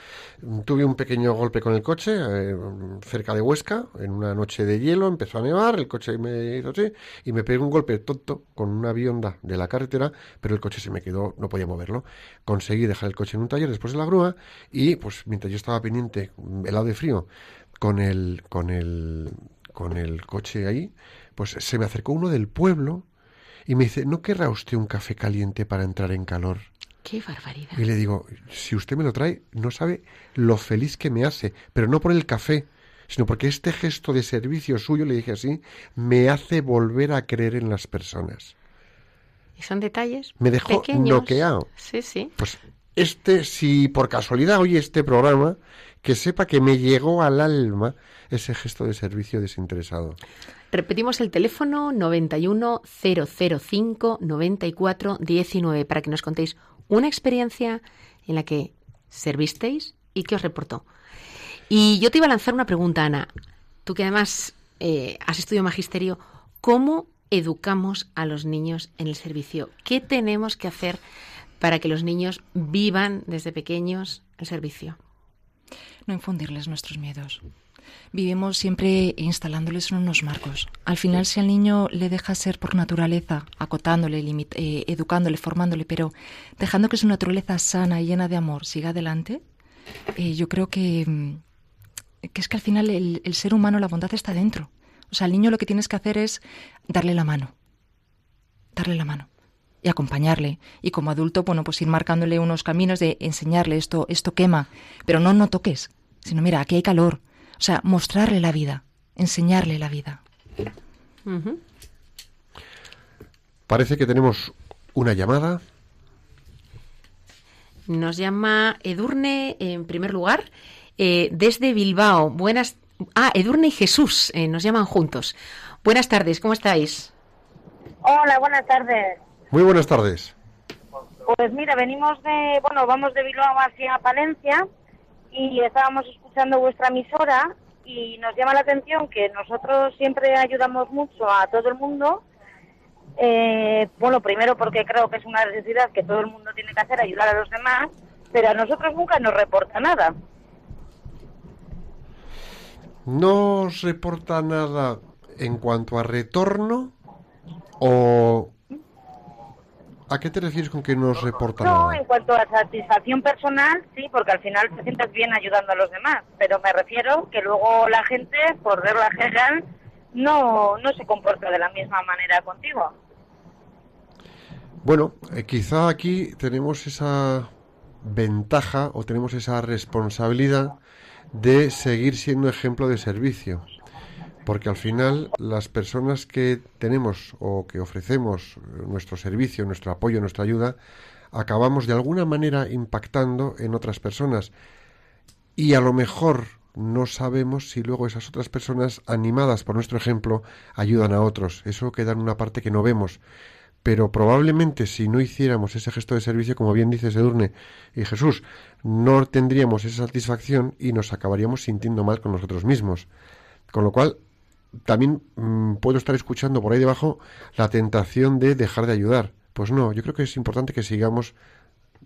A: Tuve un pequeño golpe con el coche eh, cerca de Huesca, en una noche de hielo, empezó a nevar, el coche me hizo así, y me pegué un golpe tonto con una bionda de la carretera, pero el coche se me quedó, no podía moverlo. Conseguí dejar el coche en un taller después de la grúa y pues mientras yo estaba pendiente, helado de frío, con el, con el, con el coche ahí, pues se me acercó uno del pueblo y me dice, ¿no querrá usted un café caliente para entrar en calor?
B: ¡Qué barbaridad!
A: Y le digo, si usted me lo trae, no sabe lo feliz que me hace, pero no por el café, sino porque este gesto de servicio suyo, le dije así, me hace volver a creer en las personas.
B: Y son detalles
A: Me dejó
B: pequeños.
A: noqueado.
B: Sí, sí.
A: Pues este, si por casualidad oye este programa, que sepa que me llegó al alma ese gesto de servicio desinteresado.
B: Repetimos el teléfono 91005 94 19 para que nos contéis una experiencia en la que servisteis y qué os reportó. Y yo te iba a lanzar una pregunta, Ana. Tú que además eh, has estudiado magisterio, ¿cómo educamos a los niños en el servicio? ¿Qué tenemos que hacer para que los niños vivan desde pequeños el servicio?
C: No infundirles nuestros miedos. Vivimos siempre instalándoles en unos marcos. Al final, si al niño le deja ser por naturaleza, acotándole, eh, educándole, formándole, pero dejando que su naturaleza sana y llena de amor siga adelante, eh, yo creo que, mm, que es que al final el, el ser humano, la bondad está dentro. O sea, al niño lo que tienes que hacer es darle la mano. Darle la mano y acompañarle. Y como adulto, bueno, pues ir marcándole unos caminos de enseñarle esto, esto quema, pero no no toques, sino mira, aquí hay calor. O sea, mostrarle la vida, enseñarle la vida.
A: Parece que tenemos una llamada.
B: Nos llama Edurne en primer lugar eh, desde Bilbao. Buenas. Ah, Edurne y Jesús eh, nos llaman juntos. Buenas tardes, ¿cómo estáis?
E: Hola, buenas tardes.
A: Muy buenas tardes.
E: Pues mira, venimos de, bueno, vamos de Bilbao hacia Palencia y estábamos escuchando vuestra emisora y nos llama la atención que nosotros siempre ayudamos mucho a todo el mundo. Eh, bueno, primero porque creo que es una necesidad que todo el mundo tiene que hacer, ayudar a los demás, pero a nosotros nunca nos reporta nada.
A: ¿No os reporta nada en cuanto a retorno? ¿O a qué te refieres con que no reporta
E: No,
A: nada?
E: en cuanto a satisfacción personal, sí, porque al final te sientes bien ayudando a los demás, pero me refiero que luego la gente, por regla general, no, no se comporta de la misma manera contigo.
A: Bueno, eh, quizá aquí tenemos esa ventaja o tenemos esa responsabilidad de seguir siendo ejemplo de servicio. Porque al final las personas que tenemos o que ofrecemos eh, nuestro servicio, nuestro apoyo, nuestra ayuda, acabamos de alguna manera impactando en otras personas. Y a lo mejor no sabemos si luego esas otras personas, animadas por nuestro ejemplo, ayudan a otros. Eso queda en una parte que no vemos. Pero probablemente si no hiciéramos ese gesto de servicio, como bien dice Edurne y Jesús, no tendríamos esa satisfacción y nos acabaríamos sintiendo mal con nosotros mismos. Con lo cual, también mm, puedo estar escuchando por ahí debajo la tentación de dejar de ayudar. Pues no, yo creo que es importante que sigamos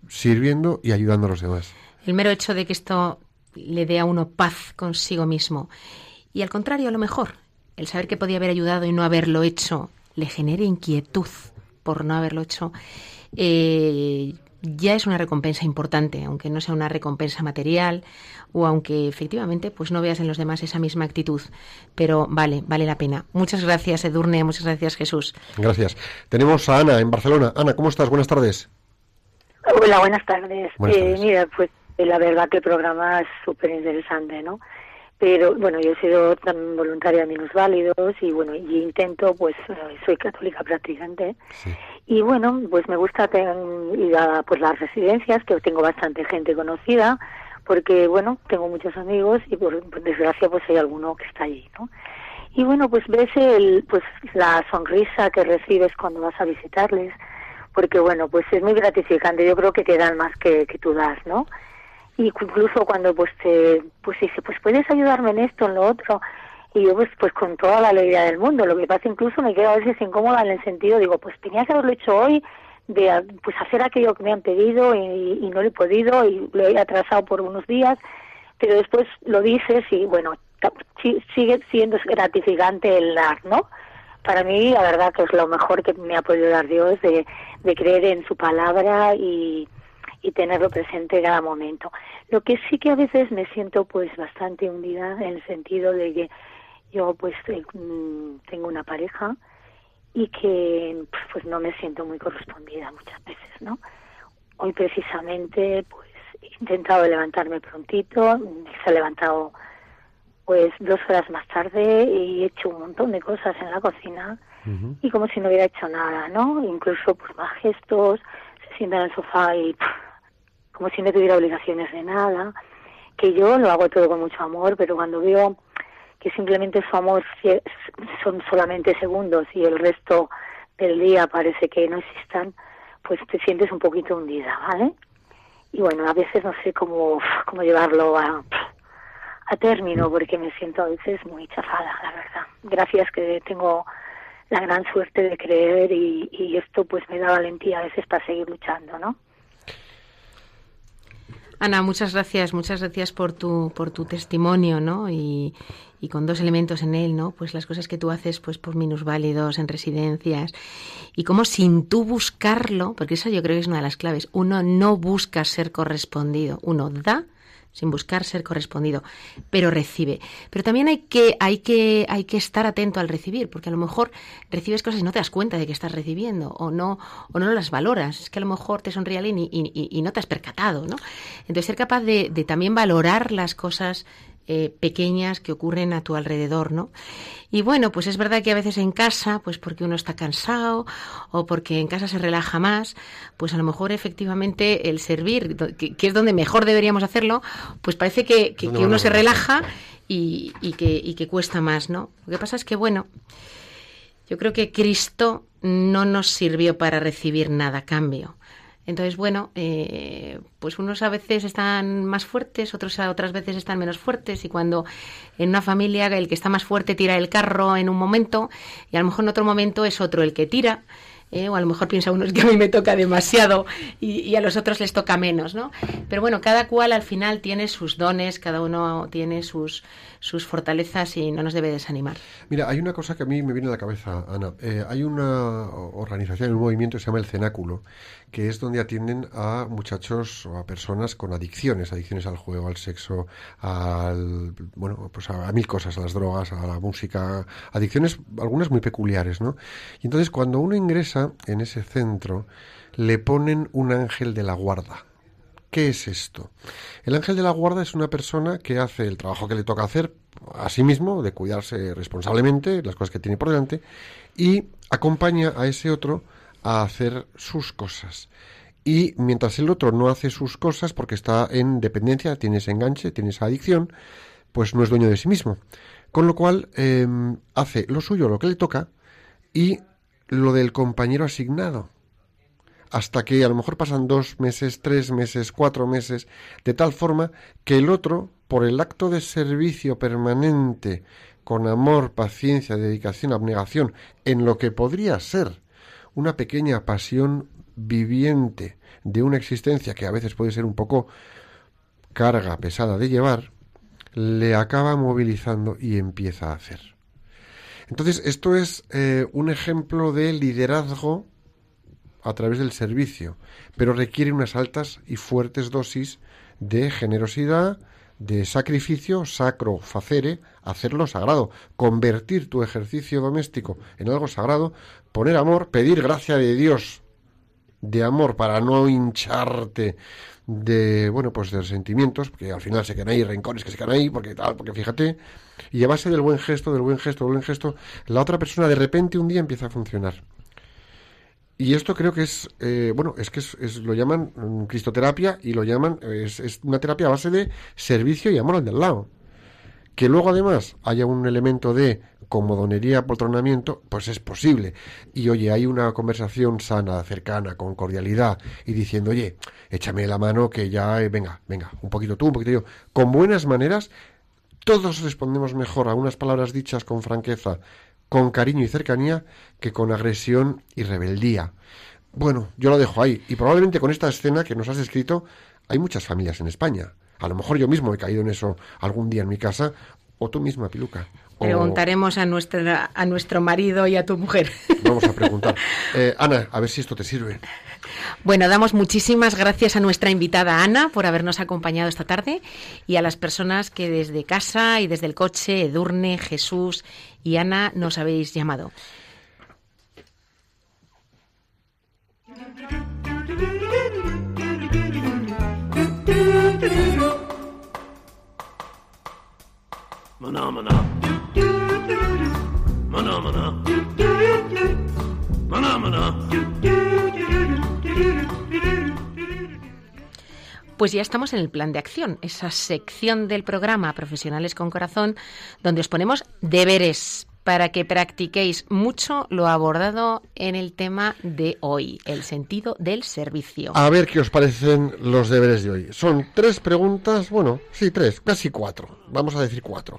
A: sirviendo y ayudando a los demás.
B: El mero hecho de que esto le dé a uno paz consigo mismo. Y al contrario, a lo mejor, el saber que podía haber ayudado y no haberlo hecho le genere inquietud por no haberlo hecho. Eh, ya es una recompensa importante, aunque no sea una recompensa material o aunque efectivamente pues no veas en los demás esa misma actitud, pero vale, vale la pena. Muchas gracias Edurne, muchas gracias Jesús.
A: Gracias. Tenemos a Ana en Barcelona. Ana, ¿cómo estás? Buenas tardes.
F: Hola, buenas tardes.
A: Buenas
F: Eh, mira, pues eh, la verdad que el programa es súper interesante, ¿no? Pero bueno, yo he sido también voluntaria de minusválidos y bueno, y intento, pues eh, soy católica practicante
A: Sí.
F: y bueno, pues me gusta ten- ir a pues las residencias, que tengo bastante gente conocida, porque bueno, tengo muchos amigos y por, por desgracia pues hay alguno que está allí, ¿no? Y bueno, pues ves el, pues la sonrisa que recibes cuando vas a visitarles, porque bueno, pues es muy gratificante, yo creo que te dan más que, que tú das, ¿no? Y incluso cuando pues te, pues dice, pues puedes ayudarme en esto, en lo otro, y yo pues, pues con toda la alegría del mundo, lo que pasa incluso me quedo a veces incómoda en el sentido, digo, pues tenía que haberlo hecho hoy, de pues hacer aquello que me han pedido y, y no lo he podido y lo he atrasado por unos días, pero después lo dices y bueno, sigue siendo gratificante el dar, ¿no? Para mí, la verdad que es lo mejor que me ha podido dar Dios de, de creer en su palabra y, y tenerlo presente en cada momento. Lo que sí que a veces me siento pues bastante hundida en el sentido de que yo pues eh, mm, tengo una pareja y que pues no me siento muy correspondida muchas veces, ¿no? Hoy precisamente pues he intentado levantarme prontito, se ha levantado pues dos horas más tarde y he hecho un montón de cosas en la cocina y como si no hubiera hecho nada, ¿no? Incluso pues más gestos, se sienta en el sofá y pff, como si no tuviera obligaciones de nada, que yo lo hago todo con mucho amor, pero cuando veo que simplemente su amor son solamente segundos y el resto del día parece que no existan, pues te sientes un poquito hundida, ¿vale? Y bueno, a veces no sé cómo, cómo llevarlo a, a término porque me siento a veces muy chafada, la verdad. Gracias que tengo la gran suerte de creer y, y esto pues me da valentía a veces para seguir luchando, ¿no?
B: Ana, muchas gracias, muchas gracias por tu, por tu testimonio, ¿no? Y, y con dos elementos en él, ¿no? Pues las cosas que tú haces, pues por minusválidos, en residencias, y cómo sin tú buscarlo, porque eso yo creo que es una de las claves, uno no busca ser correspondido, uno da sin buscar ser correspondido, pero recibe. Pero también hay que, hay que, hay que estar atento al recibir, porque a lo mejor recibes cosas y no te das cuenta de que estás recibiendo, o no, o no las valoras. Es que a lo mejor te sonríe alguien y, y- no te has percatado, ¿no? Entonces ser capaz de también valorar las cosas eh, pequeñas que ocurren a tu alrededor, ¿no? Y bueno, pues es verdad que a veces en casa, pues porque uno está cansado o porque en casa se relaja más, pues a lo mejor efectivamente el servir, que, que es donde mejor deberíamos hacerlo, pues parece que, que- uno se relaja y, y que, y que cuesta más, ¿no? Lo que pasa es que, bueno, yo creo que Cristo no nos sirvió para recibir nada a cambio. Entonces, bueno, eh, pues unos a veces están más fuertes, otros a otras veces están menos fuertes y cuando en una familia el que está más fuerte tira el carro en un momento y a lo mejor en otro momento es otro el que tira. eh, o a lo mejor piensa uno que a mí me toca demasiado y, y a los otros les toca menos, ¿no? Pero bueno, cada cual al final tiene sus dones, cada uno tiene sus, sus fortalezas y no nos debe desanimar.
A: Mira, hay una cosa que a mí me viene a la cabeza, Ana. Eh, hay una organización, un movimiento que se llama el Cenáculo, que es donde atienden a muchachos o a personas con adicciones, adicciones al juego, al sexo, al bueno, pues a, mil cosas, a las drogas, a la música, adicciones algunas muy peculiares, ¿no? Y entonces cuando uno ingresa en ese centro, le ponen un ángel de la guarda. ¿Qué es esto? El ángel de la guarda es una persona que hace el trabajo que le toca hacer a sí mismo, de cuidarse responsablemente, las cosas que tiene por delante, y acompaña a ese otro a hacer sus cosas. Y mientras el otro no hace sus cosas, porque está en dependencia, tiene ese enganche, tiene esa adicción, pues no es dueño de sí mismo. Con lo cual, eh, hace lo suyo, lo que le toca, y lo del compañero asignado hasta que a lo mejor pasan dos meses, tres meses, cuatro meses, de tal forma que el otro, por el acto de servicio permanente, con amor, paciencia, dedicación, abnegación, en lo que podría ser una pequeña pasión viviente de una existencia que a veces puede ser un poco carga pesada de llevar, le acaba movilizando y empieza a hacer. Entonces, esto es eh, un ejemplo de liderazgo a través del servicio, pero requiere unas altas y fuertes dosis de generosidad, de sacrificio, sacro facere, hacerlo sagrado, convertir tu ejercicio doméstico en algo sagrado, poner amor, pedir gracia de Dios de amor para no hincharte de bueno pues de sentimientos porque al final se quedan ahí rincones que se quedan ahí porque tal porque fíjate y a base del buen gesto del buen gesto del buen gesto la otra persona de repente un día empieza a funcionar y esto creo que es, eh, bueno, es que es, lo llaman mm, cristoterapia y lo llaman, es, una terapia a base de servicio y amor al del lado. Que luego además haya un elemento de comodonería, poltronamiento, pues es posible. Y oye, hay una conversación sana, cercana, con cordialidad y diciendo, oye, échame la mano que ya, eh, venga, venga, un poquito tú, un poquito yo. Con buenas maneras, todos respondemos mejor a unas palabras dichas con franqueza con cariño y cercanía que con agresión y rebeldía. Bueno, yo lo dejo ahí. Y probablemente con esta escena que nos has escrito, hay muchas familias en España. A lo mejor yo mismo he caído en eso algún día en mi casa, o tú misma, Piluca.
B: Preguntaremos a, nuestra, a nuestro marido y a tu mujer.
A: Vamos a preguntar. *laughs* Eh, Ana, a ver si esto te sirve.
B: Bueno, damos muchísimas gracias a nuestra invitada Ana por habernos acompañado esta tarde y a las personas que desde casa y desde el coche, Edurne, Jesús y Ana, nos habéis llamado. Pues ya estamos en el plan de acción, esa sección del programa Profesionales con Corazón, donde os ponemos deberes para que practiquéis mucho lo abordado en el tema de hoy, el sentido del servicio.
A: A ver qué os parecen los deberes de hoy. Son tres preguntas, bueno, sí, tres, casi cuatro, vamos a decir cuatro,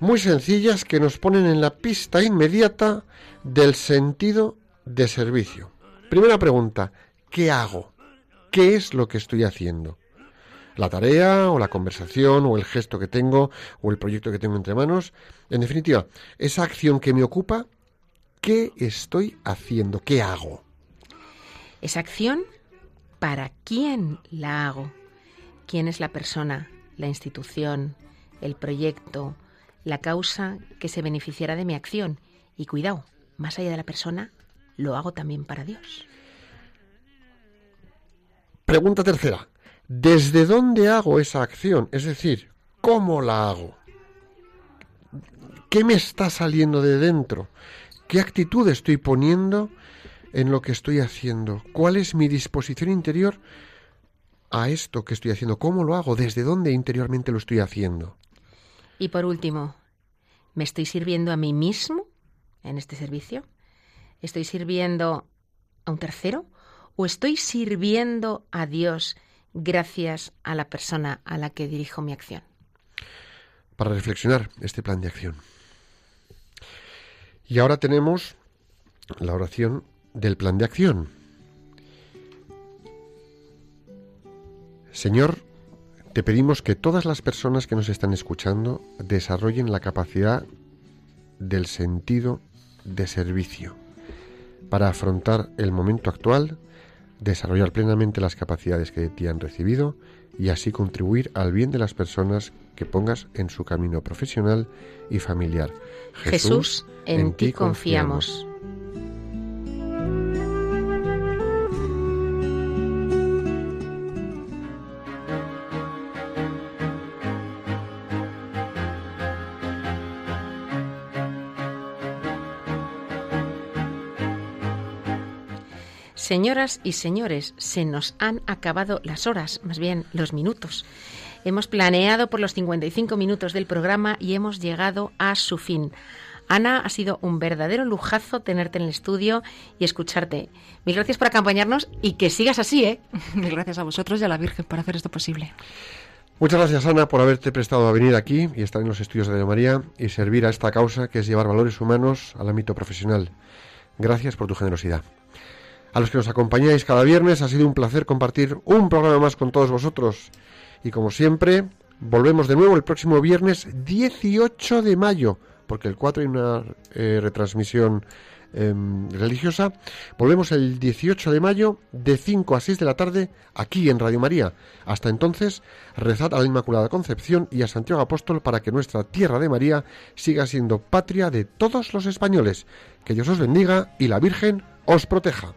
A: muy sencillas que nos ponen en la pista inmediata del sentido de servicio. Primera pregunta, ¿qué hago? ¿Qué es lo que estoy haciendo? La tarea o la conversación o el gesto que tengo o el proyecto que tengo entre manos. En definitiva, esa acción que me ocupa, ¿qué estoy haciendo? ¿Qué hago?
B: Esa acción, ¿para quién la hago? ¿Quién es la persona, la institución, el proyecto, la causa que se beneficiará de mi acción? Y cuidado, más allá de la persona, lo hago también para Dios.
A: Pregunta tercera. ¿Desde dónde hago esa acción? Es decir, ¿cómo la hago? ¿Qué me está saliendo de dentro? ¿Qué actitud estoy poniendo en lo que estoy haciendo? ¿Cuál es mi disposición interior a esto que estoy haciendo? ¿Cómo lo hago? ¿Desde dónde interiormente lo estoy haciendo?
B: Y por último, ¿me estoy sirviendo a mí mismo en este servicio? ¿Estoy sirviendo a un tercero? ¿O estoy sirviendo a Dios gracias a la persona a la que dirijo mi acción?
A: Para reflexionar este plan de acción. Y ahora tenemos la oración del plan de acción. Señor, te pedimos que todas las personas que nos están escuchando desarrollen la capacidad del sentido de servicio para afrontar el momento actual desarrollar plenamente las capacidades que de ti han recibido y así contribuir al bien de las personas que pongas en su camino profesional y familiar.
B: Jesús, en, ti confiamos. Señoras y señores, se nos han acabado las horas, más bien los minutos. Hemos planeado por los 55 minutos del programa y hemos llegado a su fin. Ana, ha sido un verdadero lujazo tenerte en el estudio y escucharte. Mil gracias por acompañarnos y que sigas así, ¿eh? *laughs*
C: Mil gracias a vosotros y a la Virgen por hacer esto posible.
A: Muchas gracias, Ana, por haberte prestado a venir aquí y estar en los estudios de Radio María y servir a esta causa que es llevar valores humanos al ámbito profesional. Gracias por tu generosidad. A los que nos acompañáis cada viernes, ha sido un placer compartir un programa más con todos vosotros. Y como siempre, volvemos de nuevo el próximo viernes 18 de mayo, porque el 4 hay una eh, retransmisión
G: em, religiosa. Volvemos el 18 de mayo de 5 a 6 de la tarde aquí en Radio María. Hasta entonces, rezad a la Inmaculada Concepción y a Santiago Apóstol para que nuestra tierra de María siga siendo patria de todos los españoles. Que Dios os bendiga y la Virgen os proteja.